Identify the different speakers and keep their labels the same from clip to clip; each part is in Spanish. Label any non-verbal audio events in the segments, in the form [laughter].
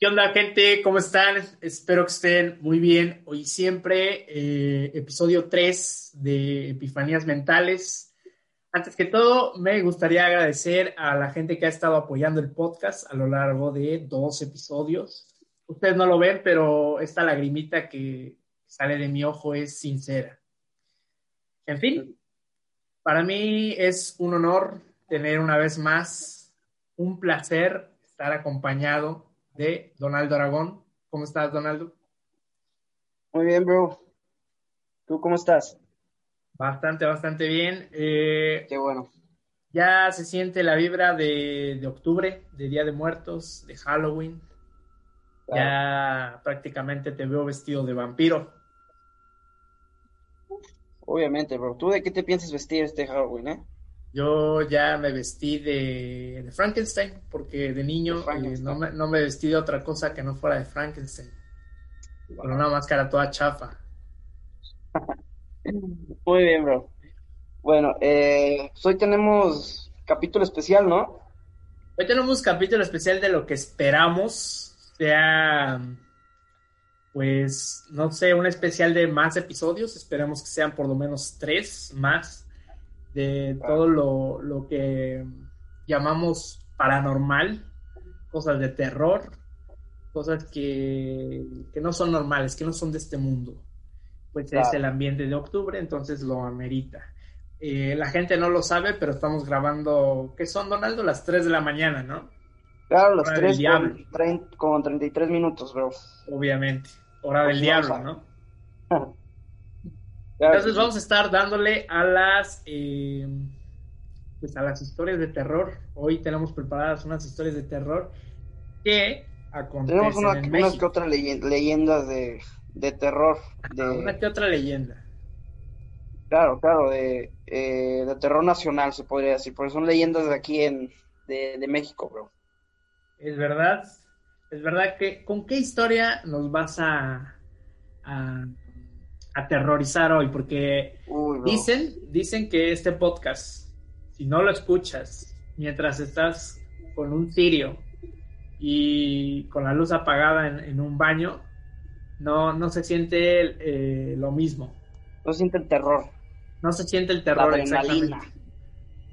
Speaker 1: ¿Qué onda, gente? ¿Cómo están? Espero que estén muy bien. Hoy siempre, eh, episodio 3 de Epifanías Mentales. Antes que todo, me gustaría agradecer a la gente que ha estado apoyando el podcast a lo largo de dos episodios. Ustedes no lo ven, pero esta lagrimita que sale de mi ojo es sincera. En fin, para mí es un honor tener una vez más un placer estar acompañado de Donaldo Aragón. ¿Cómo estás, Donaldo?
Speaker 2: Muy bien, bro. ¿Tú cómo estás?
Speaker 1: Bastante, bastante bien. Eh,
Speaker 2: Qué bueno.
Speaker 1: ya se siente la vibra de, de octubre, de Día de Muertos, de Halloween. Ya prácticamente te veo vestido de vampiro.
Speaker 2: Obviamente, bro. ¿Tú de qué te piensas vestir este Halloween, eh?
Speaker 1: Yo ya me vestí de, de Frankenstein, porque de niño
Speaker 2: De
Speaker 1: eh, no, me, no me vestí de otra cosa que no fuera de Frankenstein. Con una máscara toda chafa.
Speaker 2: Muy bien, bro. Bueno, eh, pues hoy tenemos capítulo especial, ¿no?
Speaker 1: Hoy tenemos capítulo especial de lo que esperamos sea, pues, no sé, un especial de más episodios. Esperemos que sean por lo menos tres más de todo lo, lo que llamamos paranormal, cosas de terror, cosas que, que no son normales, que no son de este mundo. Pues es el ambiente de octubre, entonces lo amerita. Eh, la gente no lo sabe, pero estamos grabando, ¿qué son, Donaldo? Las 3 de la mañana, ¿no?
Speaker 2: Claro, las
Speaker 1: Hora del
Speaker 2: tres
Speaker 1: diablo.
Speaker 2: con, trein- con 33 minutos, bro.
Speaker 1: Obviamente. Hora del
Speaker 2: no
Speaker 1: diablo,
Speaker 2: sabe.
Speaker 1: ¿no? Entonces vamos a estar dándole a las eh, pues a las historias de terror. Hoy tenemos preparadas unas historias de terror que acontecen
Speaker 2: Tenemos una-
Speaker 1: en
Speaker 2: unas que otras leyen- leyendas de, de terror. De,
Speaker 1: Una que otra leyenda.
Speaker 2: Claro, claro, de, eh, de terror nacional, se podría decir, porque son leyendas de aquí en, de, de México, bro.
Speaker 1: Es verdad. Es verdad que ¿con qué historia nos vas a, a aterrorizar hoy? Porque
Speaker 2: Uy.
Speaker 1: Dicen, dicen que este podcast, si no lo escuchas mientras estás con un cirio y con la luz apagada en, en un baño, no, no se siente eh, lo mismo.
Speaker 2: No sienten terror,
Speaker 1: No se siente el
Speaker 2: la
Speaker 1: terror
Speaker 2: adrenalina.
Speaker 1: exactamente.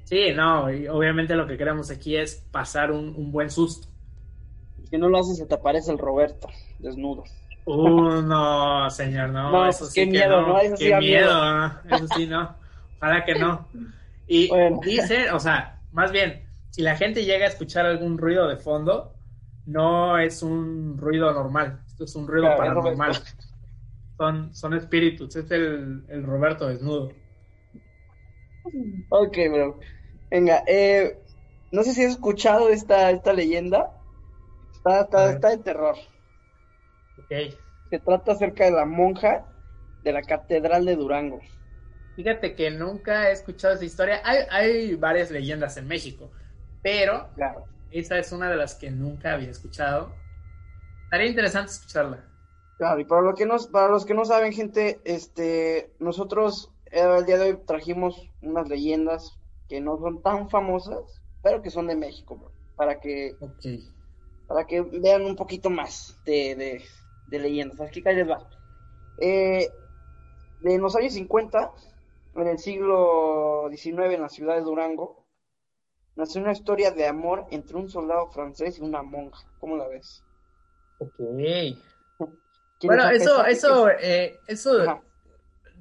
Speaker 1: Sí, no, y obviamente lo que queremos aquí es pasar un, un buen susto.
Speaker 2: Si no lo haces, se te aparece el Roberto, desnudo.
Speaker 1: Uh, no, señor, no,
Speaker 2: No,
Speaker 1: eso
Speaker 2: pues
Speaker 1: sí
Speaker 2: qué
Speaker 1: que
Speaker 2: miedo,
Speaker 1: no,
Speaker 2: ¿no? Eso sí
Speaker 1: qué
Speaker 2: da
Speaker 1: miedo,
Speaker 2: miedo.
Speaker 1: ¿no? eso sí no, ojalá que no. Y
Speaker 2: Bueno.
Speaker 1: dice, o sea, más bien, si la gente llega a escuchar algún ruido de fondo, no es un ruido normal, esto es un ruido
Speaker 2: Claro,
Speaker 1: paranormal. Son, son espíritus, es el, el Roberto desnudo.
Speaker 2: Ok, bro. Venga, eh, no sé si has escuchado esta, esta leyenda. Está, está, está de terror. Se trata acerca de la monja de la Catedral de Durango.
Speaker 1: Fíjate que nunca he escuchado esa historia. Hay, hay varias leyendas en México, pero
Speaker 2: Claro.
Speaker 1: esa es una de las que nunca había escuchado. Estaría interesante escucharla.
Speaker 2: Claro, y para, lo que nos, para los que no saben, gente, este, nosotros eh, el día de hoy trajimos unas leyendas que no son tan famosas, pero que son de México, bro, para que, para que vean un poquito más de, de, de leyendas. Aquí les va. Eh, en los años 50, en el siglo XIX, en la ciudad de Durango, nació una historia de amor entre un soldado francés y una monja. ¿Cómo la ves?
Speaker 1: Ok.
Speaker 2: ¿Quieres
Speaker 1: Bueno, eso, eso, eh, eso
Speaker 2: Ajá.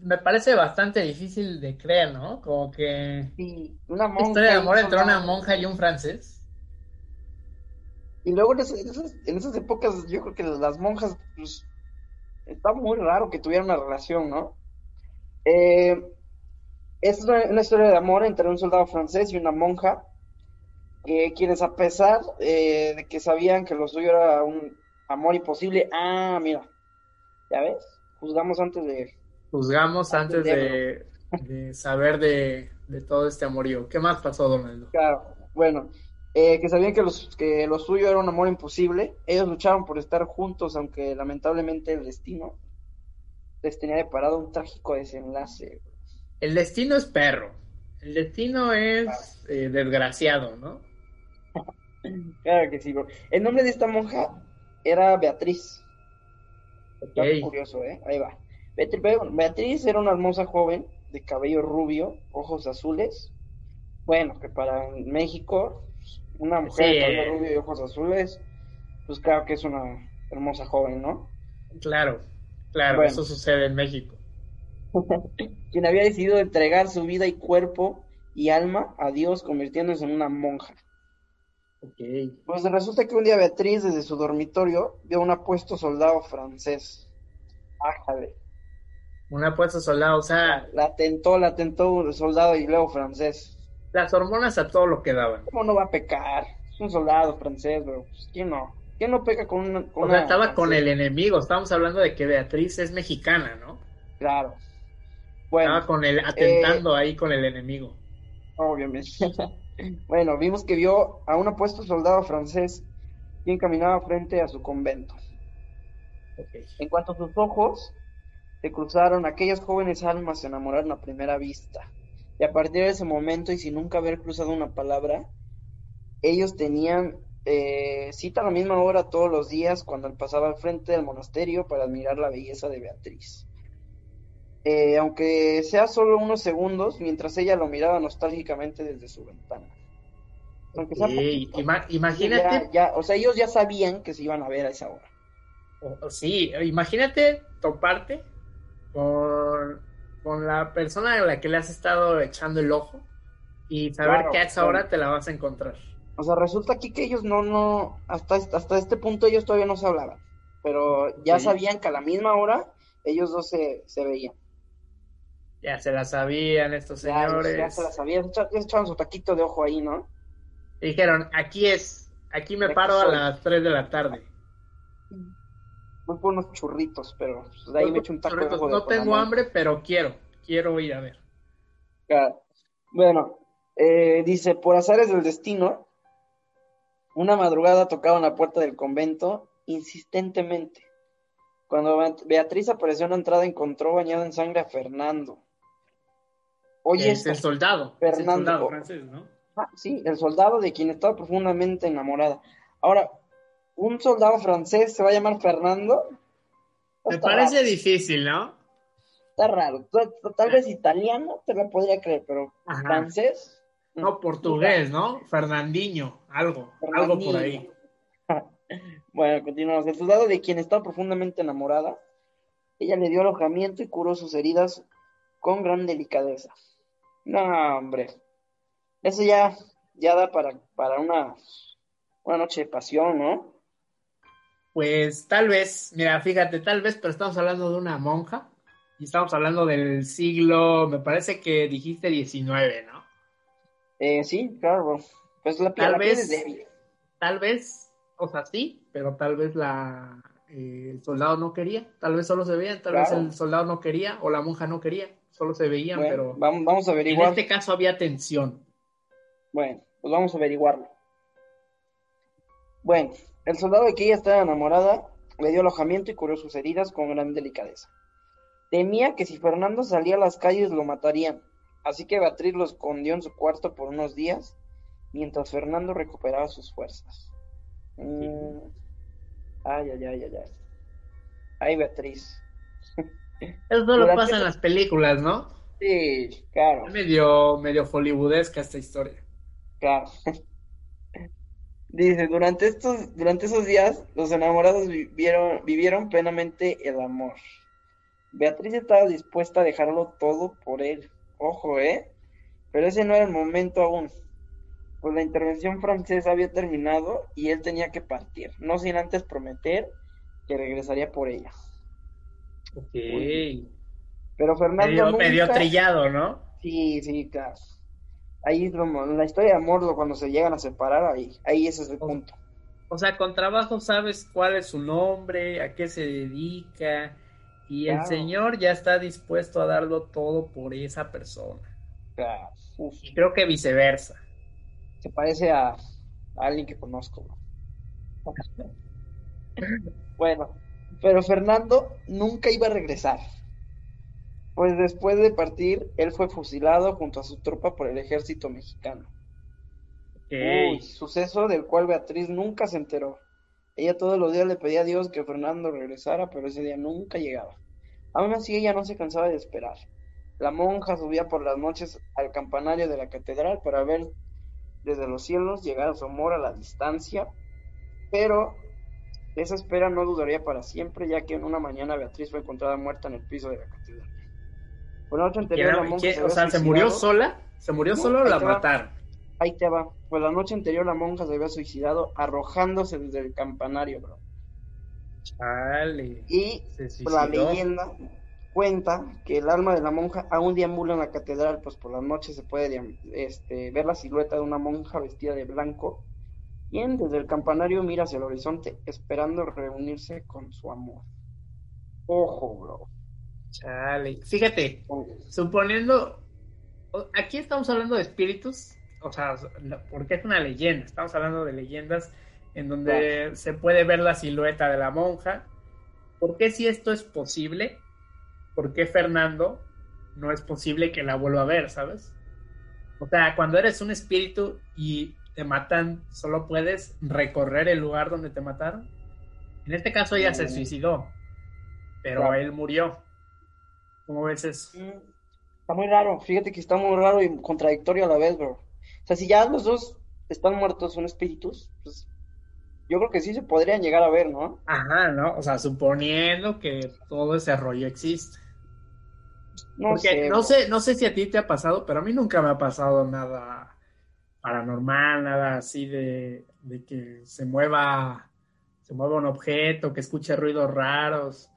Speaker 1: me parece bastante difícil de creer, ¿no? Como que
Speaker 2: Sí, una monja
Speaker 1: historia de
Speaker 2: un
Speaker 1: amor entre una monja y un francés.
Speaker 2: Y luego en esas, en esas- épocas yo creo que las monjas, pues, está muy raro que tuvieran una relación, ¿no? Eh, es una, una historia de amor entre un soldado francés y una monja, quienes a pesar eh, de que sabían que lo suyo era un amor imposible, ah, mira, ya ves, juzgamos antes de...
Speaker 1: Juzgamos antes de saber de, de todo este amorío. ¿Qué más pasó, Donaldo?
Speaker 2: Claro, bueno, eh, que sabían que, los, que lo suyo era un amor imposible. Ellos lucharon por estar juntos, aunque lamentablemente el destino les tenía deparado un trágico desenlace.
Speaker 1: El destino es perro. El destino es eh, desgraciado, ¿no? [laughs]
Speaker 2: Claro que sí, bro. El nombre de esta monja era Beatriz. Está curioso, ¿eh? Ahí va. Beatriz era una hermosa joven de cabello rubio, ojos azules. Bueno, que para México, una mujer de cabello rubio y ojos azules, pues claro que es una hermosa joven, ¿no?
Speaker 1: Claro, claro, eso sucede en México. [laughs]
Speaker 2: Quien había decidido entregar su vida y cuerpo y alma a Dios convirtiéndose en una monja. Pues resulta que un día Beatriz desde su dormitorio vio un apuesto soldado francés. Ájale.
Speaker 1: Un apuesto soldado, o sea...
Speaker 2: La tentó, la tentó un soldado y luego francés.
Speaker 1: Las hormonas a todo lo que daban.
Speaker 2: ¿Cómo no va a pecar? Es un soldado francés, pero pues, ¿quién no? ¿Quién no peca con una...
Speaker 1: o sea, estaba con el enemigo, estamos hablando de que Beatriz es mexicana, ¿no?
Speaker 2: Claro.
Speaker 1: Bueno, estaba con el, atentando eh, ahí con el enemigo.
Speaker 2: Obviamente. [laughs] Bueno, vimos que vio a un apuesto soldado francés quien caminaba frente a su convento. En cuanto a sus ojos se cruzaron, aquellas jóvenes almas se enamoraron a primera vista. Y a partir de ese momento, y sin nunca haber cruzado una palabra, ellos tenían eh, cita a la misma hora todos los días cuando él pasaba al frente del monasterio para admirar la belleza de Beatriz. Eh, aunque sea solo unos segundos, mientras ella lo miraba nostálgicamente desde su ventana.
Speaker 1: imagínate.
Speaker 2: Ya, o sea, ellos ya sabían que se iban a ver a esa hora.
Speaker 1: sí, imagínate toparte con, con la persona a la que le has estado echando el ojo y saber que a esa hora te la vas a encontrar.
Speaker 2: O sea, resulta aquí que ellos no, no, hasta, hasta este punto ellos todavía no se hablaban, pero ya sabían que a la misma hora ellos dos se, se veían.
Speaker 1: Ya se la sabían estos señores.
Speaker 2: Ya, se la sabían, ya echaban su taquito de ojo ahí, ¿no?
Speaker 1: dijeron, aquí es, aquí me paro a las 3 de la tarde.
Speaker 2: Voy por unos churritos, pero pues, de ahí me echo un taco de
Speaker 1: No tengo hambre, pero quiero, quiero ir a ver.
Speaker 2: Bueno, eh, dice, por azares del destino, una madrugada tocaron la puerta del convento insistentemente. Cuando Beatriz apareció en la entrada, encontró bañado en sangre a Fernando,
Speaker 1: Oye, es el soldado.
Speaker 2: Fernando. francés, ¿no? Ah, sí, el soldado de quien estaba profundamente enamorada. Ahora, ¿un soldado francés se va a llamar Fernando?
Speaker 1: Me parece difícil, ¿no?
Speaker 2: Está raro. Tal vez italiano te lo podría creer, pero francés.
Speaker 1: No, portugués, ¿no? Fernandinho, algo, algo por ahí. [laughs]
Speaker 2: bueno, continuamos. El soldado de quien estaba profundamente enamorada, ella le dio alojamiento y curó sus heridas con gran delicadeza. No, hombre. Eso ya, ya da para, para una, una noche de pasión, ¿no?
Speaker 1: Pues tal vez, mira, fíjate, tal vez, pero estamos hablando de una monja y estamos hablando del siglo, me parece que dijiste 19, ¿no?
Speaker 2: Eh, sí, claro. Pues la,
Speaker 1: tal vez, Tal vez, o sea, sí, pero tal vez la, eh, el soldado no quería, tal vez solo se veían, tal vez el soldado no quería o la monja no quería solo se veían, pero
Speaker 2: vamos, vamos a averiguar.
Speaker 1: En este caso había tensión.
Speaker 2: Bueno, pues vamos a averiguarlo. Bueno, el soldado de que ella estaba enamorada le dio alojamiento y curó sus heridas con gran delicadeza. Temía que si Fernando salía a las calles lo matarían, así que Beatriz lo escondió en su cuarto por unos días mientras Fernando recuperaba sus fuerzas. Mm. Ay, ay, ay, ay, ay. Ay, Beatriz.
Speaker 1: Eso solo pasa en las películas, ¿no?
Speaker 2: Sí, claro.
Speaker 1: Es medio, medio hollywoodesca esta historia.
Speaker 2: Claro. Dice, durante estos, durante esos días, los enamorados vivieron, vivieron plenamente el amor. Beatriz estaba dispuesta a dejarlo todo por él. Ojo, ¿eh? Pero ese no era el momento aún. Pues la intervención francesa había terminado y él tenía que partir, no sin antes prometer que regresaría por ella.
Speaker 1: Ok.
Speaker 2: Pero Fernando.
Speaker 1: Medio, trillado, ¿no?
Speaker 2: Sí, sí, claro. Ahí es la historia de amor, cuando se llegan a separar, ahí, ahí ese es el punto.
Speaker 1: O sea, con trabajo sabes cuál es su nombre, a qué se dedica, y el Señor ya está dispuesto a darlo todo por esa persona.
Speaker 2: Claro.
Speaker 1: Y creo que viceversa.
Speaker 2: Se parece a, a alguien que conozco. [laughs] bueno, pero Fernando nunca iba a regresar. Pues después de partir, él fue fusilado junto a su tropa por el ejército mexicano. suceso del cual Beatriz nunca se enteró. Ella todos los días le pedía a Dios que Fernando regresara, pero ese día nunca llegaba. Aún así ella no se cansaba de esperar. La monja subía por las noches al campanario de la catedral para ver desde los cielos llegar a su amor a la distancia, pero esa espera no duraría para siempre, ya que en una mañana Beatriz fue encontrada muerta en el piso de la catedral.
Speaker 1: Noche anterior, la monja se o sea, ¿se murió sola? ¿Se murió sola o la mataron?
Speaker 2: Ahí te va. Pues la noche anterior la monja se había suicidado arrojándose desde el campanario, bro.
Speaker 1: Chale.
Speaker 2: Y la leyenda cuenta que el alma de la monja aún deambula en la catedral, pues por las noches se puede este, ver la silueta de una monja vestida de blanco, quien desde el campanario mira hacia el horizonte esperando reunirse con su amor. Ojo, bro.
Speaker 1: Chale. Fíjate, suponiendo, aquí estamos hablando de espíritus, o sea, porque es una leyenda, estamos hablando de leyendas en donde se puede ver la silueta de la monja. ¿Por qué si esto es posible? ¿por qué Fernando no es posible que la vuelva a ver, ¿sabes? O sea, cuando eres un espíritu y te matan, solo puedes recorrer el lugar donde te mataron. En este caso ella se mm. suicidó, pero él murió. ¿Cómo ves eso? Mm,
Speaker 2: está muy raro, fíjate que está muy raro y contradictorio a la vez, bro. O sea, si ya los dos están muertos, son espíritus, pues yo creo que sí se podrían llegar a ver, ¿no?
Speaker 1: Ajá, ¿no? O sea, suponiendo que todo ese rollo existe. No sé, no sé, no sé si a ti te ha pasado, pero a mí nunca me ha pasado nada paranormal, nada así de, que se mueva, se mueva un objeto, que escuche ruidos raros.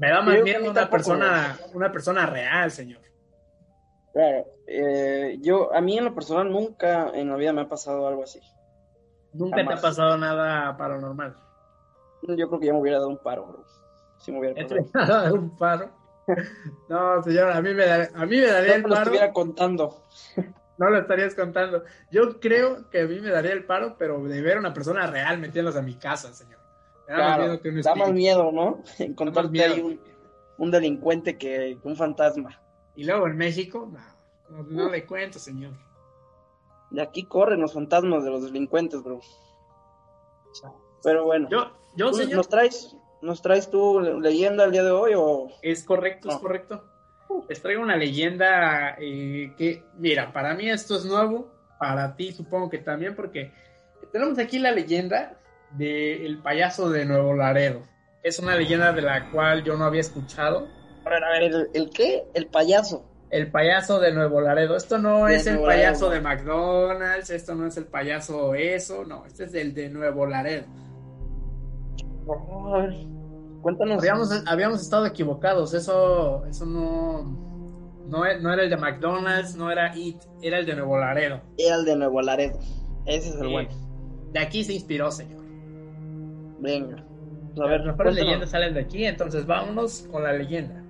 Speaker 1: Me da más miedo una persona, una persona real, señor.
Speaker 2: Claro, eh, yo, a mí en lo personal nunca en la vida me ha pasado algo así.
Speaker 1: ¿Nunca te ha pasado nada paranormal?
Speaker 2: Yo creo que ya me hubiera dado un paro, bro. Si me hubiera [laughs]
Speaker 1: dado un paro. No, señor, a mí me, a mí me daría el paro. No lo
Speaker 2: estuviera contando.
Speaker 1: No lo estarías contando. Yo creo que a mí me daría el paro, pero de ver a una persona real metiéndose a mi casa, señor.
Speaker 2: Da más miedo que un Da más miedo, ¿no? [laughs] Encontrarte ahí un, delincuente que un fantasma.
Speaker 1: Y luego en México, no, no, le cuento, señor.
Speaker 2: De aquí corren los fantasmas de los delincuentes, bro. Pero bueno.
Speaker 1: Yo, yo, señor.
Speaker 2: ¿Nos traes ¿Nos traes tu leyenda el día de hoy o...?
Speaker 1: Es correcto, es correcto. Les traigo una leyenda eh, que, mira, para mí esto es nuevo, para ti supongo que también, porque tenemos aquí la leyenda del el payaso de Nuevo Laredo. Es una leyenda de la cual yo no había escuchado.
Speaker 2: A ver, a ver, ¿el, qué? El payaso.
Speaker 1: El payaso de Nuevo Laredo. Esto no es el payaso de McDonald's, esto no es el payaso eso, no, este es el de Nuevo Laredo.
Speaker 2: Cuéntanos.
Speaker 1: Habíamos, estado equivocados, eso, eso no, no, era el de McDonald's, no era It, era el de Nuevo Laredo.
Speaker 2: Era el de Nuevo Laredo, ese es el bueno.
Speaker 1: De aquí se inspiró, señor.
Speaker 2: Venga.
Speaker 1: Pues, a ver, las leyendas salen de aquí, entonces vámonos con la leyenda.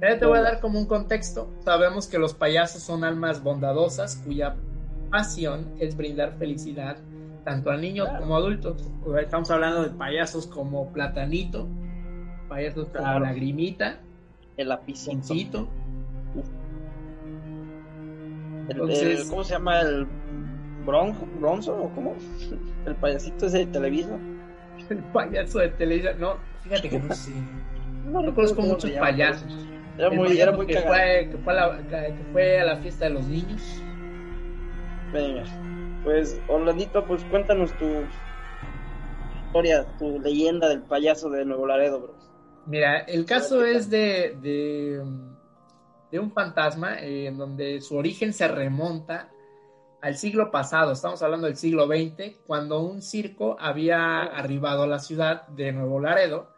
Speaker 1: Ya te voy a dar como un contexto. Sabemos que los payasos son almas bondadosas cuya pasión es brindar felicidad tanto a niños como a adultos. Estamos hablando de payasos como Platanito, payasos como Lagrimita,
Speaker 2: el lapicito.
Speaker 1: El,
Speaker 2: ¿Cómo se llama? ¿El bronzo o cómo? [laughs] El payasito ese de Televisa. [laughs]
Speaker 1: El payaso de Televisa, no, fíjate que no sé. No, conozco muchos payasos.
Speaker 2: Era muy, era muy
Speaker 1: que fue, que, fue a la, que fue a la fiesta de los niños.
Speaker 2: Venga. Pues, Orlandito, pues cuéntanos tu historia, tu leyenda del payaso de Nuevo Laredo, bro.
Speaker 1: Mira, el caso es de, de, un fantasma eh, en donde su origen se remonta al siglo pasado, estamos hablando del siglo XX, cuando un circo había arribado a la ciudad de Nuevo Laredo.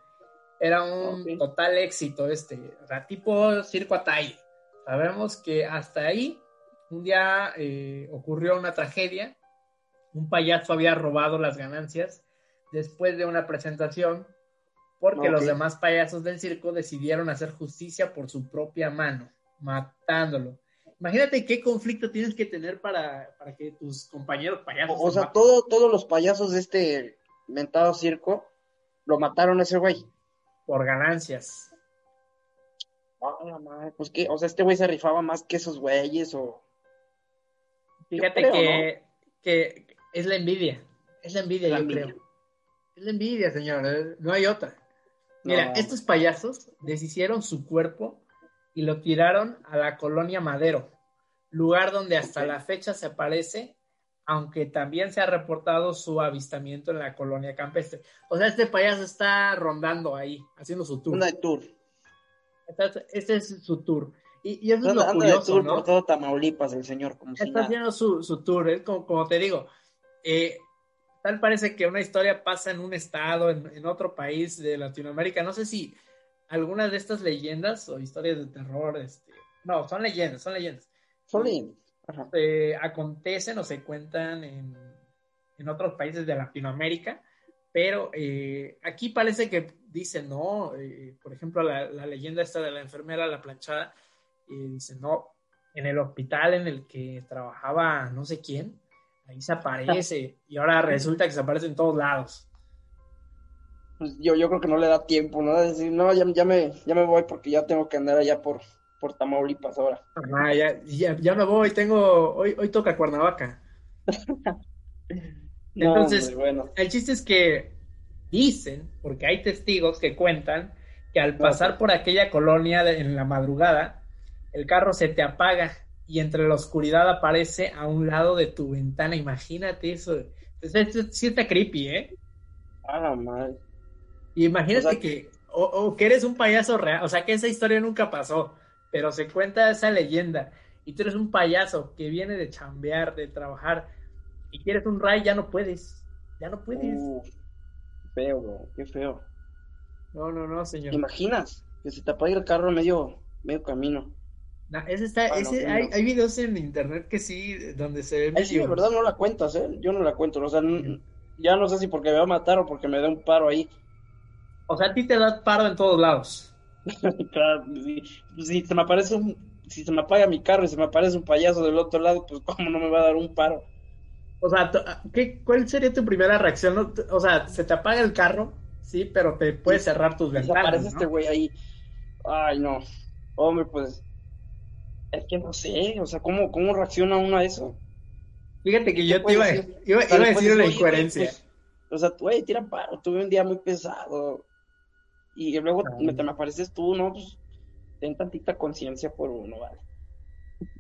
Speaker 1: Era un total éxito este, tipo circo Atay. Sabemos que hasta ahí un día eh, ocurrió una tragedia un payaso había robado las ganancias después de una presentación porque los demás payasos del circo decidieron hacer justicia por su propia mano, matándolo. Imagínate qué conflicto tienes que tener para, que tus compañeros payasos...
Speaker 2: O, sea, todo, todos los payasos de este mentado circo lo mataron a ese güey.
Speaker 1: Por ganancias.
Speaker 2: pues que, o sea, este güey se rifaba más que esos güeyes o...
Speaker 1: Fíjate que, que es la envidia. Es la envidia, yo creo. Es la envidia, señor, eh, no hay otra. Mira, estos payasos deshicieron su cuerpo y lo tiraron a la colonia Madero, lugar donde hasta la fecha se aparece, aunque también se ha reportado su avistamiento en la colonia campestre. O sea, este payaso está rondando ahí, haciendo su tour.
Speaker 2: Una tour.
Speaker 1: Este es su tour. Y, eso es lo curioso, ¿no?
Speaker 2: por todo Tamaulipas, el señor. Como
Speaker 1: está haciendo su, su tour, es como, como te digo. Eh, tal parece que una historia pasa en un estado, en, otro país de Latinoamérica. No sé si algunas de estas leyendas o historias de terror, este, no, son leyendas, son leyendas.
Speaker 2: Son leyendas.
Speaker 1: acontecen o se cuentan en, en, otros países de Latinoamérica, pero eh, aquí parece que dicen, no, eh, por ejemplo, la, la, leyenda esta de la enfermera, la planchada, y dice, no, en el hospital en el que trabajaba no sé quién, ahí se aparece y ahora resulta que se aparece en todos lados.
Speaker 2: Pues yo, yo creo que no le da tiempo, ¿no? decir, no, ya, ya, me, ya me voy porque ya tengo que andar allá por, por Tamaulipas ahora.
Speaker 1: Ah, ya, ya, ya, me voy, tengo, hoy, hoy toca Cuernavaca. [laughs] Entonces, bueno. el chiste es que dicen, porque hay testigos que cuentan, que al pasar por aquella colonia en la madrugada, el carro se te apaga y entre la oscuridad aparece a un lado de tu ventana. Imagínate eso. Entonces, sí está creepy, ¿eh?
Speaker 2: Ah, mal.
Speaker 1: Y imagínate que, o, que eres un payaso real, o sea, que esa historia nunca pasó, pero se cuenta esa leyenda. Y tú eres un payaso que viene de chambear, de trabajar, y quieres un ray, ya no puedes. Ya no puedes. Uh,
Speaker 2: feo, bro, qué feo.
Speaker 1: No, no, no, señor.
Speaker 2: ¿Te imaginas? Que se te apague el carro medio, medio camino
Speaker 1: ese está, ese, hay, hay, videos en internet que sí, donde se ve.
Speaker 2: Sí, de verdad no la cuentas, ¿eh? Yo no la cuento. O sea, ya no sé si porque me va a matar o porque me da un paro ahí.
Speaker 1: O sea, a ti te da paro en todos lados. [laughs]
Speaker 2: claro, si, se me aparece un. Si se me apaga mi carro y se me aparece un payaso del otro lado, pues, ¿cómo no me va a dar un paro?
Speaker 1: O sea, ¿qué, ¿cuál sería tu primera reacción? O sea, se te apaga el carro, sí, pero te puedes cerrar tus ventanas. Se
Speaker 2: aparece este güey ahí. Ay, no. Hombre, pues es que no sé, o sea, ¿cómo, cómo reacciona uno a eso?
Speaker 1: Fíjate que yo te iba, iba, a decir una incoherencia.
Speaker 2: Pues, o sea, güey, tira paro, tuve un día muy pesado. Y luego me, te me apareces tú, ¿no? Pues ten tantita conciencia por uno, ¿vale?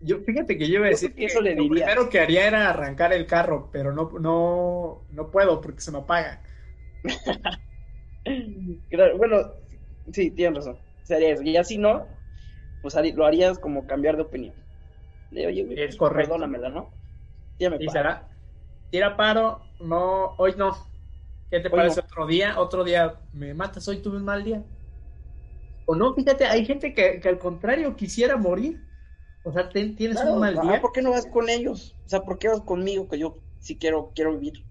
Speaker 1: Yo, fíjate que yo iba a decir que, eso le diría. lo primero que haría era arrancar el carro, pero no, no, no puedo porque se me apaga. [laughs]
Speaker 2: claro, bueno, sí, tienes razón. Sería eso. Y así no, pues lo harías como cambiar de opinión.
Speaker 1: oye, es correcto.
Speaker 2: Perdóname, ¿no?
Speaker 1: y será, tira paro, no, hoy no. ¿Qué te parece otro día? Otro día me matas, hoy tuve un mal día. O no, fíjate, hay gente que, al contrario quisiera morir. O sea, tienes un mal día.
Speaker 2: ¿Por qué no vas con ellos? O sea, ¿por qué vas conmigo que yo sí quiero, quiero vivir?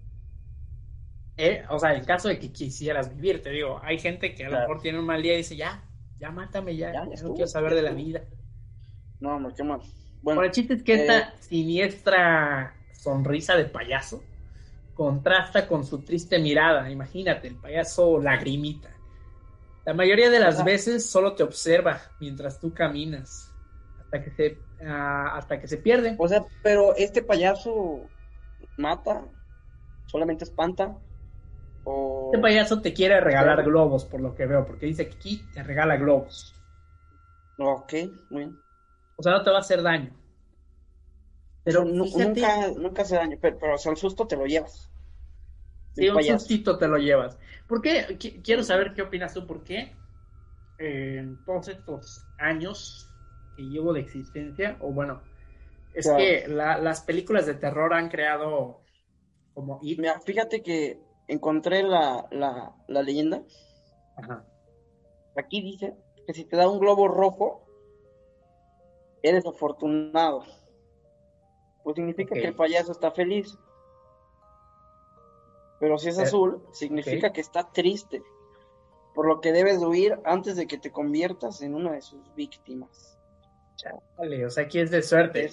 Speaker 1: Eh, o sea, en caso de que quisieras vivir, te digo, hay gente que a lo mejor tiene un mal día y dice, ya, ya mátame, ya, ya, no quiero saber de la vida.
Speaker 2: No, hombre, qué mal.
Speaker 1: Bueno, el chiste es que esta eh, siniestra sonrisa de payaso contrasta con su triste mirada. Imagínate, el payaso lagrimita. La mayoría de las veces solo te observa mientras tú caminas hasta que se ah, hasta que se pierde.
Speaker 2: O sea, pero este payaso mata, solamente espanta.
Speaker 1: Este payaso te quiere regalar globos, por lo que veo, porque dice que aquí te regala globos.
Speaker 2: Ok, muy bien.
Speaker 1: O sea, no te va a hacer daño.
Speaker 2: Pero nunca, nunca hace daño, pero, pero o el susto te lo llevas.
Speaker 1: Sí, un sustito te lo llevas. ¿Por qué? quiero saber qué opinas tú, ¿por qué en todos estos años que llevo de existencia, o bueno, es que las películas de terror han creado como...
Speaker 2: Mira, fíjate que encontré la, la, la leyenda.
Speaker 1: Ajá.
Speaker 2: Aquí dice que si te da un globo rojo, eres afortunado. Pues significa que el payaso está feliz. Pero si es azul, significa que está triste. Por lo que debes huir antes de que te conviertas en una de sus víctimas.
Speaker 1: Vale, o sea, aquí es de suerte.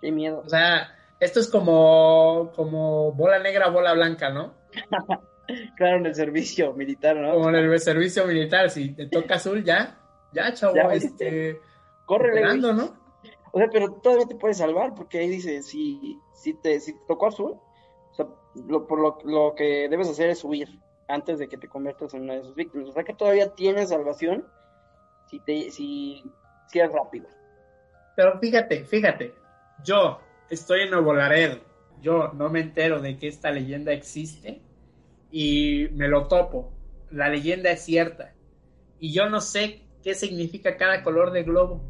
Speaker 2: Qué miedo.
Speaker 1: O sea, esto es como, como bola negra, bola blanca, ¿no? [laughs]
Speaker 2: claro, en el servicio militar, ¿no?
Speaker 1: Como en el servicio militar, si te toca azul, ya, ya, chavo, este... [laughs]
Speaker 2: Corre, ¿no? O sea, pero todavía te puedes salvar, porque ahí dice, si, si, te, si tocó azul, O sea, lo, por lo, lo que debes hacer es huir antes de que te conviertas en una de sus víctimas. O sea que todavía tienes salvación si, te, si, si eres rápido.
Speaker 1: Pero fíjate, fíjate, yo estoy en Nuevo Laredo, yo no me entero de que esta leyenda existe y me lo topo. La leyenda es cierta y yo no sé qué significa cada color de globo.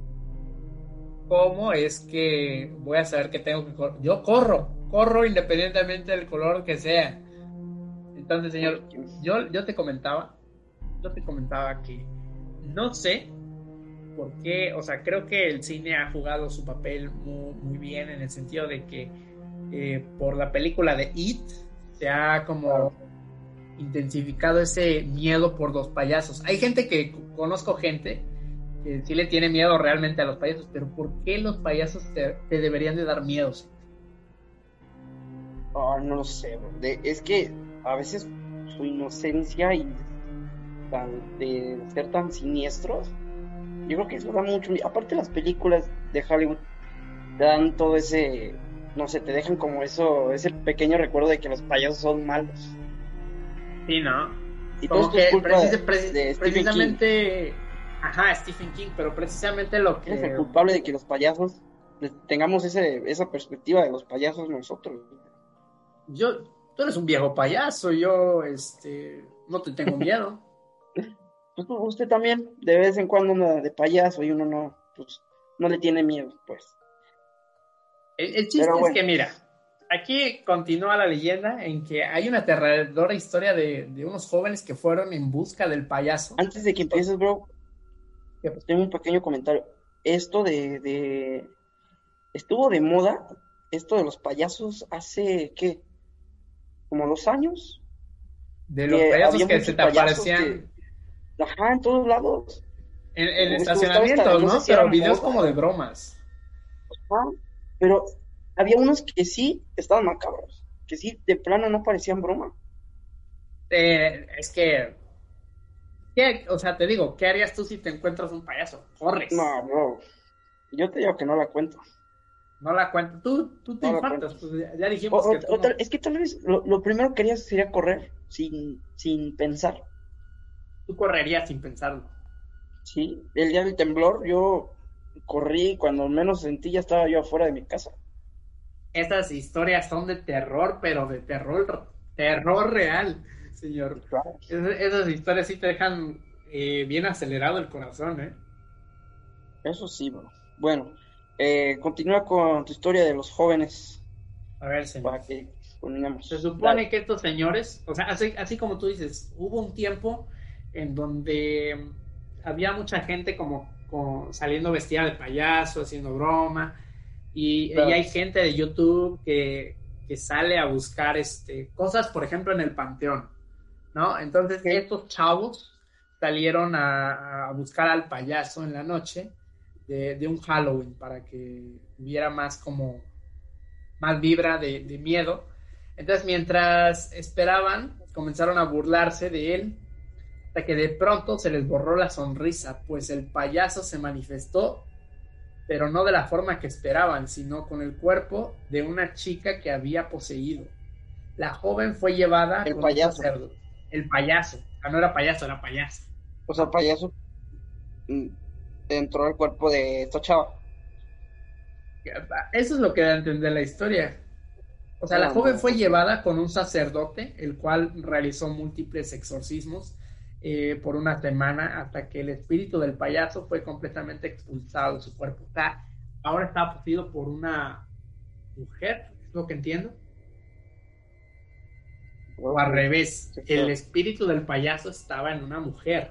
Speaker 1: ¿Cómo es que voy a saber que tengo que correr? Yo corro, corro independientemente del color que sea. Entonces, señor, yo, yo te comentaba, yo te comentaba que no sé por qué, o sea, creo que el cine ha jugado su papel muy, muy bien en el sentido de que eh, por la película de It se ha como intensificado ese miedo por los payasos. Hay gente que conozco gente que sí le tiene miedo realmente a los payasos, pero ¿por qué los payasos te, deberían de dar miedos?
Speaker 2: Oh, no lo sé, es que a veces su inocencia y de ser tan siniestros, yo creo que eso da mucho. Aparte las películas de Hollywood dan todo ese, no sé, te dejan como eso, ese pequeño recuerdo de que los payasos son malos.
Speaker 1: Sí, ¿no? Y todo que precisamente, ajá, Stephen King, pero precisamente lo que
Speaker 2: es el culpable de que los payasos tengamos ese, esa perspectiva de los payasos nosotros.
Speaker 1: Yo, tú eres un viejo payaso, yo, este, no te tengo [laughs] miedo.
Speaker 2: pues usted también, de vez en cuando anda de payaso y uno no, pues, no le tiene miedo, pues.
Speaker 1: El, chiste es que, mira, aquí continúa la leyenda en que hay una aterradora historia de, unos jóvenes que fueron en busca del payaso.
Speaker 2: Antes de que empieces, bro, tengo un pequeño comentario. Esto de, de, Estuvo de moda, esto de los payasos, hace, ¿qué? ¿Como dos años?
Speaker 1: De los payasos que se te aparecían.
Speaker 2: Ajá, en todos lados.
Speaker 1: En, en estacionamientos, ¿no? Pero videos como de bromas.
Speaker 2: Ajá, pero había unos que sí estaban macabros, que sí de plano no parecían broma.
Speaker 1: Eh, es que, ¿qué? o sea, te digo, ¿qué harías tú si te encuentras un payaso? Corres.
Speaker 2: No, no, yo te digo que no la cuento.
Speaker 1: No la cuento. Tú, tú te infartas, pues ya, dijimos
Speaker 2: que Es que tal vez lo, primero que harías sería correr, sin, sin pensar.
Speaker 1: Tú correrías sin pensarlo.
Speaker 2: Sí, el día del temblor yo corrí, cuando menos sentí ya estaba yo afuera de mi casa.
Speaker 1: Estas historias son de terror, pero de terror, terror real, señor. esas historias sí te dejan eh, bien acelerado el corazón, ¿eh?
Speaker 2: Eso sí, bro. Bueno, eh, continúa con tu historia de los jóvenes.
Speaker 1: A ver, señor.
Speaker 2: Para que
Speaker 1: Se supone que estos señores, o sea, así, así como tú dices, hubo un tiempo en donde había mucha gente como, saliendo vestida de payaso, haciendo broma, y, hay gente de YouTube que, sale a buscar este, cosas, por ejemplo, en el Panteón, ¿no? Entonces, estos chavos salieron a, buscar al payaso en la noche de, un Halloween para que hubiera más como, más vibra de, de miedo. Entonces, mientras esperaban, comenzaron a burlarse de él hasta que de pronto se les borró la sonrisa, pues el payaso se manifestó, pero no de la forma que esperaban, sino con el cuerpo de una chica que había poseído. La joven fue llevada
Speaker 2: el payaso.
Speaker 1: El payaso, ah, no era payaso, era payaso.
Speaker 2: O sea, el payaso mm, entró al cuerpo de esta chava.
Speaker 1: Eso es lo que da a entender la historia. O sea, la ah, joven fue llevada con un sacerdote, el cual realizó múltiples exorcismos eh, por una semana hasta que el espíritu del payaso fue completamente expulsado de su cuerpo. O sea, ahora está poseído por una mujer, es lo que entiendo. O al revés, el espíritu del payaso estaba en una mujer.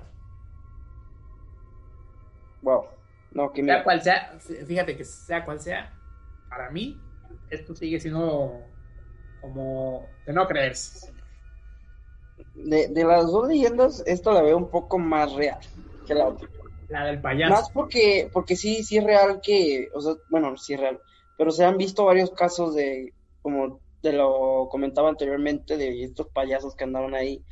Speaker 2: Wow, no, que
Speaker 1: sea cual sea, fíjate que sea cual sea, para mí, esto sigue siendo como de no creerse
Speaker 2: de, las dos leyendas, esta la veo un poco más real que la otra.
Speaker 1: La del payaso.
Speaker 2: Más porque, porque sí, sí es real que, o sea, bueno, sí es real, pero se han visto varios casos de, como te lo comentaba anteriormente, de estos payasos que andaban ahí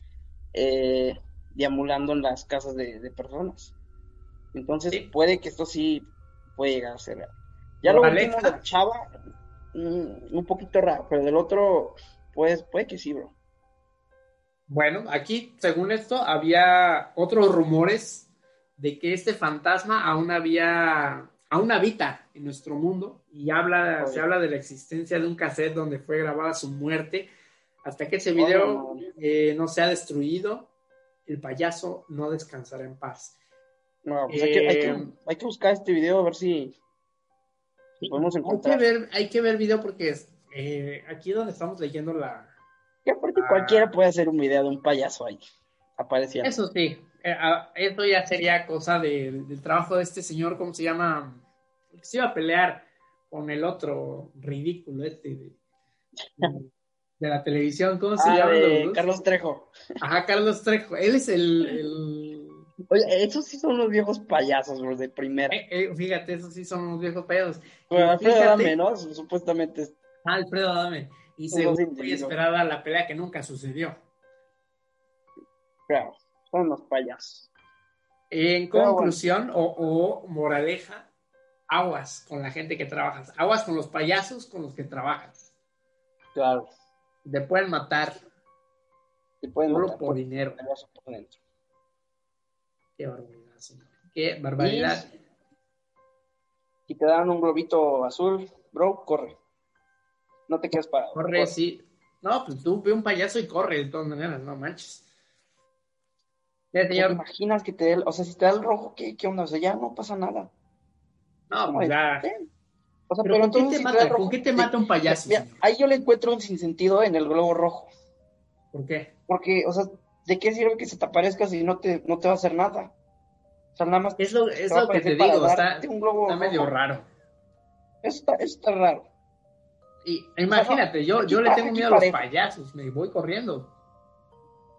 Speaker 2: eh, deambulando en las casas de, personas. Entonces, puede que esto sí puede llegar a ser real. Ya lo último de Chava, mm, un poquito raro, pero del otro, pues puede que sí, bro.
Speaker 1: Bueno, aquí, según esto, había otros rumores de que este fantasma aún había, aún habita en nuestro mundo y habla, se habla de la existencia de un cassette donde fue grabada su muerte. Hasta que ese video eh, no se ha destruido, el payaso no descansará en paz.
Speaker 2: No, pues hay, que, hay, que, buscar este video a ver si, podemos encontrar.
Speaker 1: Hay que ver, hay que ver video porque eh, aquí donde estamos leyendo la,
Speaker 2: que aparte cualquiera puede hacer un video de un payaso ahí apareciendo.
Speaker 1: Eso sí, eh, eso ya sería cosa del trabajo de este señor, ¿cómo se llama? Que se iba a pelear con el otro ridículo este de, de, la televisión, ¿cómo se ah, llama?
Speaker 2: Carlos Trejo.
Speaker 1: Ajá, Carlos Trejo. Él es el,
Speaker 2: Oye, esos sí son los viejos payasos, los de primera.
Speaker 1: Eh, eh, fíjate, esos sí son los viejos payasos.
Speaker 2: Alfredo Adame, ¿no? Supuestamente.
Speaker 1: Ah, Alfredo Adame. Y se muy esperada la pelea que nunca sucedió.
Speaker 2: Claro, son los payasos.
Speaker 1: En conclusión o, moraleja, aguas con la gente que trabajas, aguas con los payasos con los que trabajas.
Speaker 2: Claro.
Speaker 1: Te pueden matar.
Speaker 2: Te pueden
Speaker 1: solo por, dinero. Qué barbaridad, señor. Qué barbaridad.
Speaker 2: Y, y te dan un globito azul, bro, corre no te quedes parado.
Speaker 1: Corre, sí. No, pues tú ve un payaso y corre de todas maneras, no manches.
Speaker 2: ¿Te imaginas que te dé, o sea, si te da el rojo, ¿qué, qué onda? O sea, ya no pasa nada.
Speaker 1: No, pues ya. O sea, pero, ¿con, qué te mata, ¿con qué te mata un payaso?
Speaker 2: ahí yo le encuentro un sinsentido en el globo rojo.
Speaker 1: ¿Por qué?
Speaker 2: Porque, o sea, ¿de qué sirve que se te aparezca si no te, no te va a hacer nada? O sea, nada más.
Speaker 1: Es lo, es lo que te digo, está, está medio raro.
Speaker 2: Eso está, eso está raro.
Speaker 1: Y imagínate, yo, yo le tengo miedo a los payasos, me voy corriendo.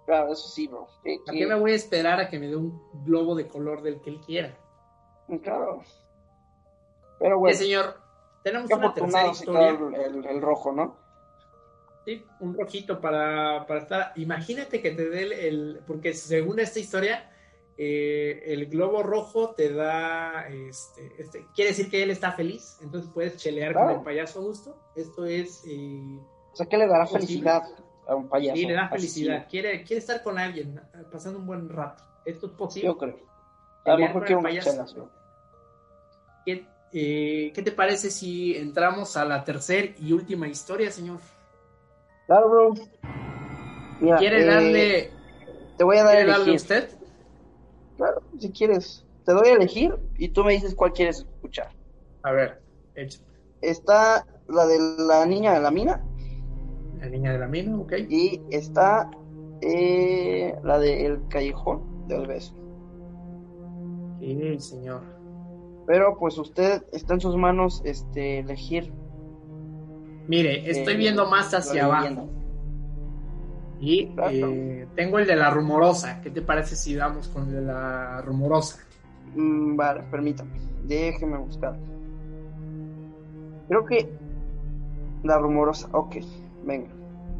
Speaker 2: Claro, eso sí, bro.
Speaker 1: ¿A qué me voy a esperar a que me dé un globo de color del que él quiera?
Speaker 2: Mm, claro. Pero bueno.
Speaker 1: Sí, señor, tenemos una tercera historia.
Speaker 2: El, rojo, ¿no?
Speaker 1: Sí, un rojito para, para estar. Imagínate que te dé el. Porque según esta historia, eh, el globo rojo te da, este, este, quiere decir que él está feliz, entonces puedes chelear con el payaso a gusto. Esto es...
Speaker 2: Eh, o sea, que le dará felicidad a un payaso.
Speaker 1: Sí, le da felicidad, quiere, quiere estar con alguien, pasando un buen rato. Esto es posible.
Speaker 2: Yo creo. A lo mejor quiero
Speaker 1: ¿Qué, eh, ¿Qué te parece si entramos a la tercera y última historia, señor?
Speaker 2: Claro, bro.
Speaker 1: ¿Quiere darle...
Speaker 2: Te voy a dar
Speaker 1: ¿Quiere darle usted?
Speaker 2: Claro, si quieres. Te doy a elegir y tú me dices cuál quieres escuchar.
Speaker 1: A ver, hecho.
Speaker 2: Está la de la niña de la mina.
Speaker 1: La niña de la mina, ok.
Speaker 2: Y está eh, la de El Callejón del Beso.
Speaker 1: Sí, señor.
Speaker 2: Pero pues usted está en sus manos este elegir.
Speaker 1: Mire, estoy eh, viendo más hacia abajo. Y eh, tengo el de la rumorosa. ¿Qué te parece si damos con el de la rumorosa?
Speaker 2: Mm, vale, permítame. Déjeme buscar. Creo que la rumorosa. Ok, venga.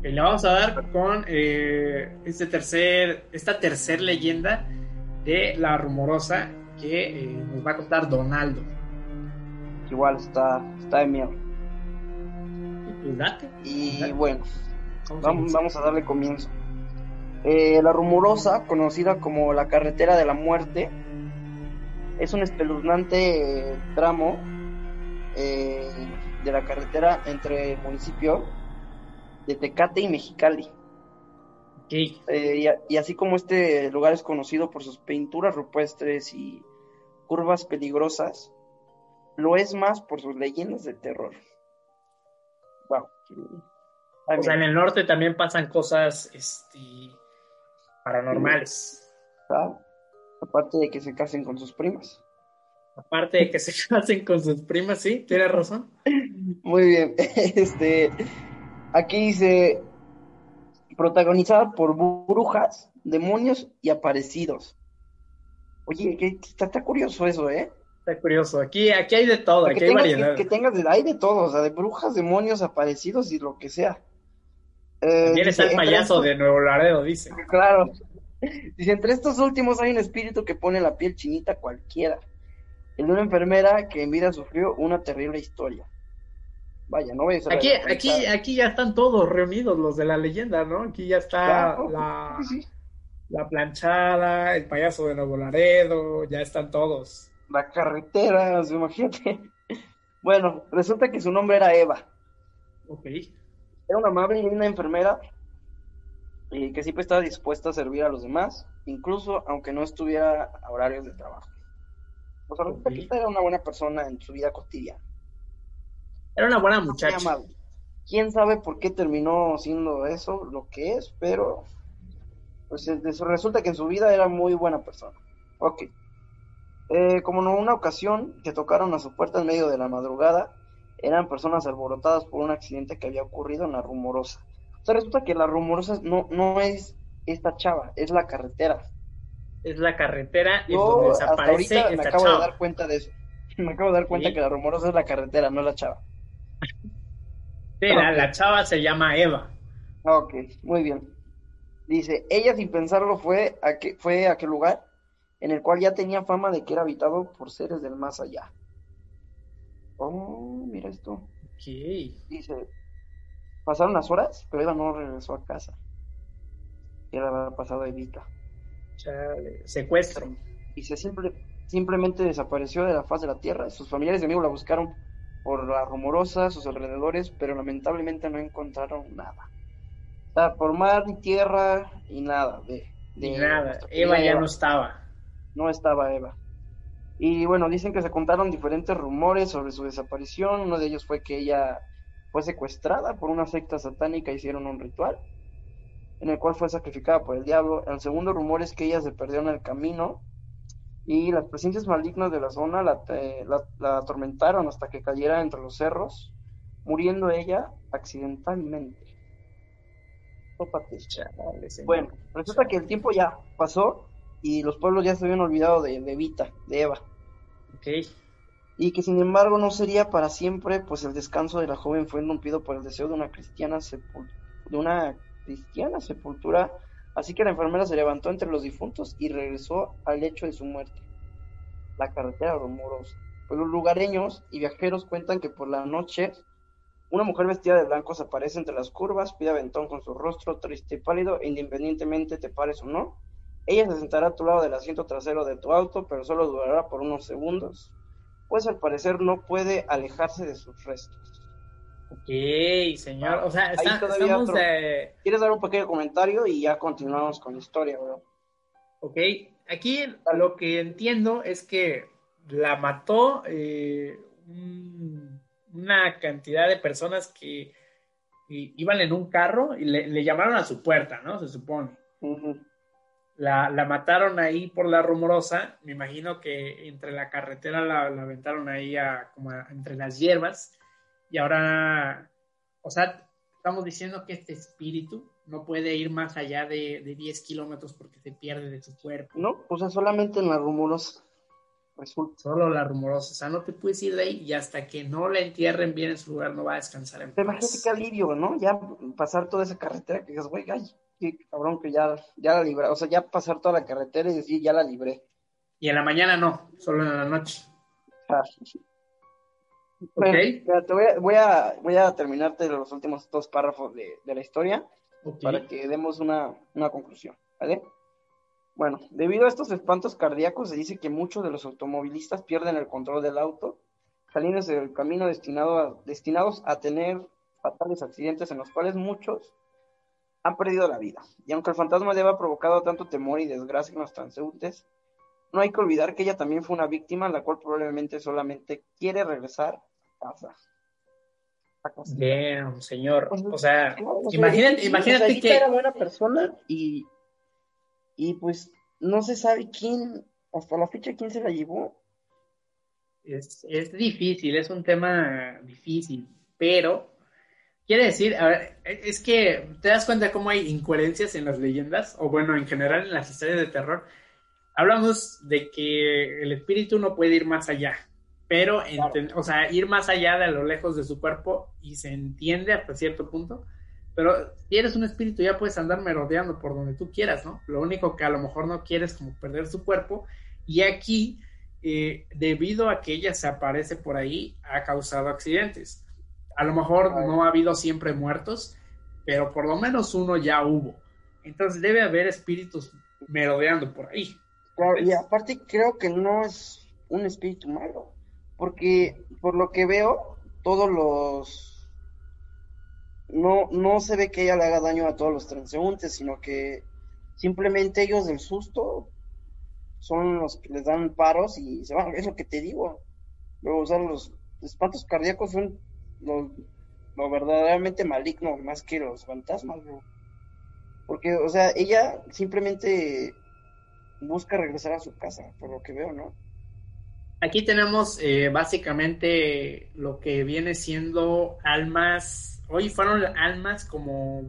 Speaker 1: le vamos a dar con eh, este tercer, esta tercer leyenda de la rumorosa que eh, nos va a contar Donaldo.
Speaker 2: Igual está, está de miedo.
Speaker 1: Pues date,
Speaker 2: y bueno, Vamos, a darle comienzo. Eh, la rumorosa, conocida como la carretera de la muerte, es un espeluznante tramo eh, de la carretera entre el municipio de Tecate y Mexicali. Eh, y, así como este lugar es conocido por sus pinturas rupestres y curvas peligrosas, lo es más por sus leyendas de terror. Wow.
Speaker 1: O sea, en el norte también pasan cosas este, paranormales.
Speaker 2: Aparte de que se casen con sus primas.
Speaker 1: Aparte de que se [laughs] casen con sus primas, sí, tienes razón.
Speaker 2: Muy bien. [laughs] Este, aquí dice protagonizada por brujas, demonios y aparecidos. Oye, está, está curioso eso, ¿eh?
Speaker 1: Está curioso. Aquí, aquí hay de todo, aquí hay variedad.
Speaker 2: Que, tengas, hay de todo, o sea, de brujas, demonios, aparecidos y lo que sea.
Speaker 1: Eh, está el payaso de Nuevo Laredo, dice. [laughs]
Speaker 2: Claro. Dice, entre estos últimos hay un espíritu que pone la piel chinita cualquiera. El de una enfermera que en vida sufrió una terrible historia. Vaya, no voy a
Speaker 1: aquí, aquí, aquí ya están todos reunidos los de la leyenda, ¿no? Aquí ya está la, la planchada, el payaso de Nuevo Laredo, ya están todos.
Speaker 2: La carretera, imagínate. [laughs] Bueno, resulta que su nombre era Eva.
Speaker 1: Ok.
Speaker 2: Era una amable y linda enfermera y que siempre estaba dispuesta a servir a los demás, incluso aunque no estuviera a horarios de trabajo. O sea, okay. era una buena persona en su vida cotidiana.
Speaker 1: Era una buena muchacha.
Speaker 2: Quién sabe por qué terminó siendo eso, lo que es, pero pues resulta que en su vida era muy buena persona. Ok. Eh, como en una ocasión que tocaron a su puerta en medio de la madrugada, eran personas alborotadas por un accidente que había ocurrido en la rumorosa. O sea, resulta que la rumorosa no, no es esta chava, es la carretera.
Speaker 1: Es la carretera y donde desaparece
Speaker 2: hasta [laughs] me acabo de dar cuenta de eso. Me acabo de dar cuenta que la rumorosa es la carretera, no la chava.
Speaker 1: Sí, la, chava se llama Eva.
Speaker 2: Ok, muy bien. Dice, ella sin pensarlo fue a, que, fue a aquel lugar en el cual ya tenía fama de que era habitado por seres del más allá. Oh, mira esto.
Speaker 1: Ok.
Speaker 2: Dice, pasaron las horas, pero Eva no regresó a casa. Era la pasado Evita.
Speaker 1: Chale. Secuestro.
Speaker 2: Y se simple, simplemente desapareció de la faz de la tierra. Sus familiares y amigos la buscaron por la rumorosa, sus alrededores, pero lamentablemente no encontraron nada. O sea, por mar ni tierra y nada. De,
Speaker 1: de nada. Eva ya no estaba.
Speaker 2: No estaba Eva. Y bueno, dicen que se contaron diferentes rumores sobre su desaparición. Uno de ellos fue que ella fue secuestrada por una secta satánica, hicieron un ritual en el cual fue sacrificada por el diablo. El segundo rumor es que ella se perdió en el camino y las presencias malignas de la zona la, la, atormentaron hasta que cayera entre los cerros, muriendo ella accidentalmente. Bueno, resulta que el tiempo ya pasó y los pueblos ya se habían olvidado de, de Vita, de Eva.
Speaker 1: Okay.
Speaker 2: Y que sin embargo no sería para siempre, pues el descanso de la joven fue interrumpido por el deseo de una cristiana de una cristiana sepultura Así que la enfermera se levantó entre los difuntos y regresó al lecho de su muerte, la carretera rumorosa. Pues los lugareños y viajeros cuentan que por la noche una mujer vestida de blanco se aparece entre las curvas, pide aventón con su rostro triste y pálido, e independientemente te pares o no. Ella se sentará a tu lado del asiento trasero de tu auto, pero solo durará por unos segundos, pues al parecer no puede alejarse de sus restos.
Speaker 1: Ok, señor. O sea, estamos
Speaker 2: ¿Quieres dar un pequeño comentario y ya continuamos con la historia, bro?
Speaker 1: Ok, aquí lo que entiendo es que la mató eh, una cantidad de personas que iban en un carro y le, llamaron a su puerta, ¿no? Se supone. la, mataron ahí por la rumorosa. Me imagino que entre la carretera la, aventaron ahí como entre las hierbas y ahora, o sea, estamos diciendo que este espíritu no puede ir más allá de, de 10 kilómetros porque se pierde de su cuerpo.
Speaker 2: No, o sea, solamente en la rumorosa. Resulta.
Speaker 1: Solo la rumorosa, o sea, no te puedes ir de ahí y hasta que no la entierren bien en su lugar no va a descansar en
Speaker 2: paz. Imagínate qué alivio, ¿no? Ya pasar toda esa carretera que digas, güey, qué cabrón que ya, ya la libré, o sea, ya pasar toda la carretera y decir, ya la libré.
Speaker 1: Y en la mañana no, solo en la noche. Ah,
Speaker 2: Okay. te voy, a, voy, a, voy a terminarte los últimos dos párrafos de, la historia para que demos una, una, conclusión, ¿vale? Bueno, debido a estos espantos cardíacos se dice que muchos de los automovilistas pierden el control del auto, saliéndose del camino destinado a, destinados a tener fatales accidentes en los cuales muchos han perdido la vida. Y aunque el fantasma de ha provocado tanto temor y desgracia en los transeúntes, no hay que olvidar que ella también fue una víctima, la cual probablemente solamente quiere regresar
Speaker 1: Bien, señor. O sea, imagínate, imagínate que
Speaker 2: era buena persona y, y pues no se sabe quién, hasta la fecha, quién se la llevó.
Speaker 1: Es, es difícil, es un tema difícil, pero quiere decir, a ver, es que te das cuenta cómo hay incoherencias en las leyendas, o bueno, en general en las historias de terror. Hablamos de que el espíritu no puede ir más allá, pero, o sea, ir más allá de lo lejos de su cuerpo y se entiende hasta cierto punto, pero si eres un espíritu ya puedes andar merodeando por donde tú quieras, ¿no? Lo único que a lo mejor no quieres como perder su cuerpo y aquí, eh, debido a que ella se aparece por ahí, ha causado accidentes. A lo mejor no ha habido siempre muertos, pero por lo menos uno ya hubo. Entonces debe haber espíritus merodeando por ahí.
Speaker 2: Claro, y aparte creo que no es un espíritu malo, porque por lo que veo, todos los... No, no se ve que ella le haga daño a todos los transeúntes, sino que simplemente ellos del susto son los que les dan paros y se van, es lo que te digo. Luego, o los espantos cardíacos son lo, verdaderamente maligno, más que los fantasmas, Porque, o sea, ella simplemente busca regresar a su casa, por lo que veo, ¿no?
Speaker 1: Aquí tenemos eh, básicamente lo que viene siendo almas, hoy fueron almas como,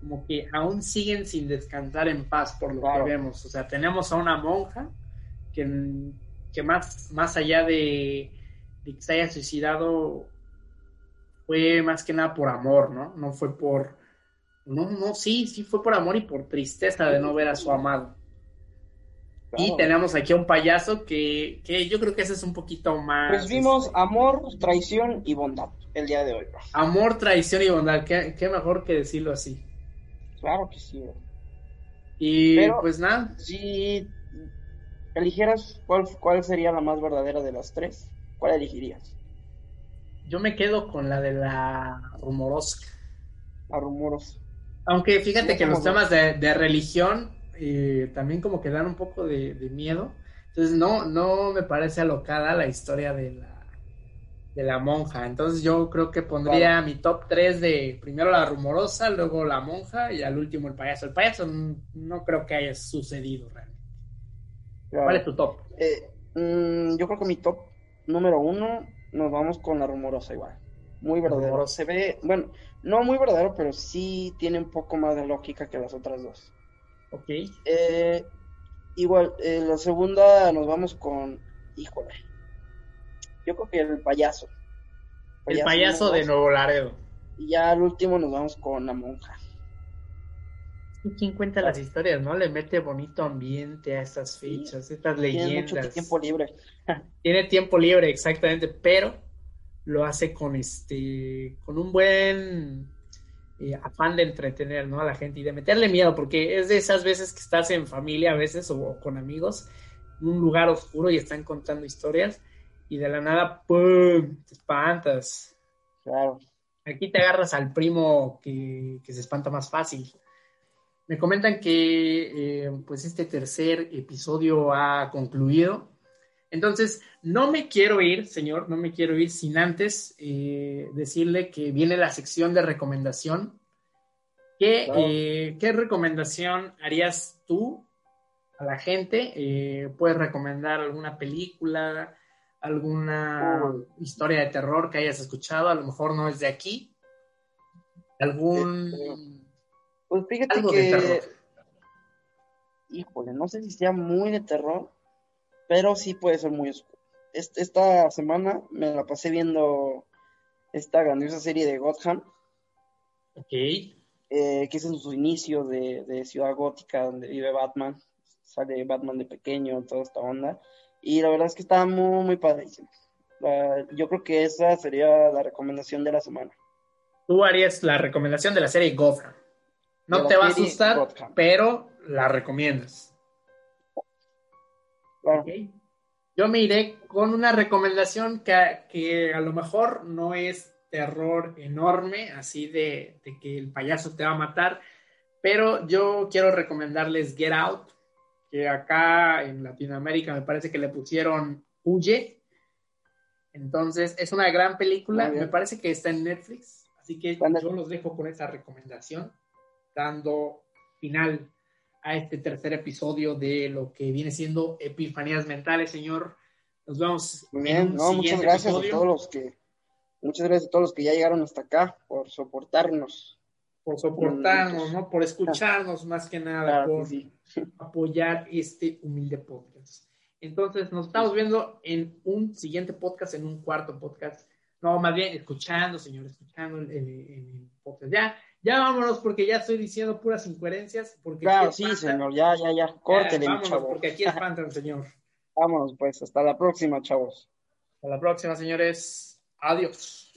Speaker 1: como que aún siguen sin descansar en paz por lo que vemos. O sea, tenemos a una monja que, que más, más allá de, de que se haya suicidado, fue más que nada por amor, ¿no? No fue por... No, no, sí, sí fue por amor y por tristeza de no ver a su amado. Y tenemos aquí a un payaso que, yo creo que ese es un poquito más.
Speaker 2: Pues vimos este, amor, traición y bondad el día de hoy.
Speaker 1: Amor, traición y bondad. ¿Qué, mejor que decirlo así.
Speaker 2: Claro que sí.
Speaker 1: Y pues nada.
Speaker 2: Si eligieras cuál, cuál sería la más verdadera de las tres, ¿cuál elegirías?
Speaker 1: Yo me quedo con la de la rumorosa.
Speaker 2: La rumorosa.
Speaker 1: Aunque fíjate que los temas de, de religión eh, también como que dan un poco de, miedo. Entonces no, no me parece alocada la historia de la, de la monja. Entonces yo creo que pondría mi top 3 de primero la rumorosa, luego la monja y al último el payaso. El payaso no, creo que haya sucedido realmente. ¿Cuál es tu top?
Speaker 2: Eh, mm, yo creo que mi top número uno nos vamos con la rumorosa igual. Muy verdadero. Se ve, bueno, no muy verdadero, pero sí tiene un poco más de lógica que las otras dos.
Speaker 1: Ok.
Speaker 2: Eh, igual, en la segunda nos vamos con, híjole, yo creo que el payaso.
Speaker 1: el payaso de Nuevo Laredo.
Speaker 2: Y ya al último nos vamos con la monja.
Speaker 1: ¿Quién cuenta las historias, no? Le mete bonito ambiente a estas fechas, estas leyendas.
Speaker 2: Tiene mucho tiempo libre. [laughs]
Speaker 1: Tiene tiempo libre, exactamente, pero lo hace con este, con un buen eh, afán de entretener ¿no? a la gente y de meterle miedo, porque es de esas veces que estás en familia a veces o, con amigos en un lugar oscuro y están contando historias y de la nada, ¡pum!, te espantas.
Speaker 2: Claro.
Speaker 1: Aquí te agarras al primo que, se espanta más fácil. Me comentan que eh, pues este tercer episodio ha concluido. Entonces, no me quiero ir, señor, no me quiero ir sin antes eh, decirle que viene la sección de recomendación. ¿Qué, eh, ¿qué recomendación harías tú a la gente? Eh, ¿Puedes recomendar alguna película, alguna historia de terror que hayas escuchado? A lo mejor no es de aquí. ¿Algún...
Speaker 2: Pues fíjate que... Híjole, no sé si sea muy de terror, pero sí puede ser muy oscuro. Esta semana me la pasé viendo esta grandiosa serie de Gotham.
Speaker 1: Ok.
Speaker 2: Eh, que es en su inicio de, Ciudad Gótica, donde vive Batman. Sale Batman de pequeño, toda esta onda. Y la verdad es que está muy, muy padrísimo. yo creo que esa sería la recomendación de la semana.
Speaker 1: Tú harías la recomendación de la serie Gotham. No te va a asustar, pero la recomiendas. Yo me iré con una recomendación que, a lo mejor no es terror enorme, así de, que el payaso te va a matar, pero yo quiero recomendarles Get Out, que acá en Latinoamérica me parece que le pusieron Huye. Entonces, es una gran película, me parece que está en Netflix, así que yo los dejo con esa recomendación, dando final a este tercer episodio de lo que viene siendo Epifanías Mentales, señor. Nos vemos.
Speaker 2: Muy bien, muchas gracias a todos los que, muchas gracias a todos los que ya llegaron hasta acá por soportarnos.
Speaker 1: Por soportarnos, ¿no? Por escucharnos [laughs] más que nada, por [laughs] apoyar este humilde podcast. Entonces, nos estamos viendo en un siguiente podcast, en un cuarto podcast. No, más bien escuchando, señor, escuchando el podcast. Ya, ya vámonos porque ya estoy diciendo puras incoherencias. Porque
Speaker 2: claro, sí, señor, ya, ya, ya. Córtele,
Speaker 1: vámonos, porque aquí espantan, señor. [laughs]
Speaker 2: Vámonos, pues, hasta la próxima, chavos.
Speaker 1: Hasta la próxima, señores. Adiós.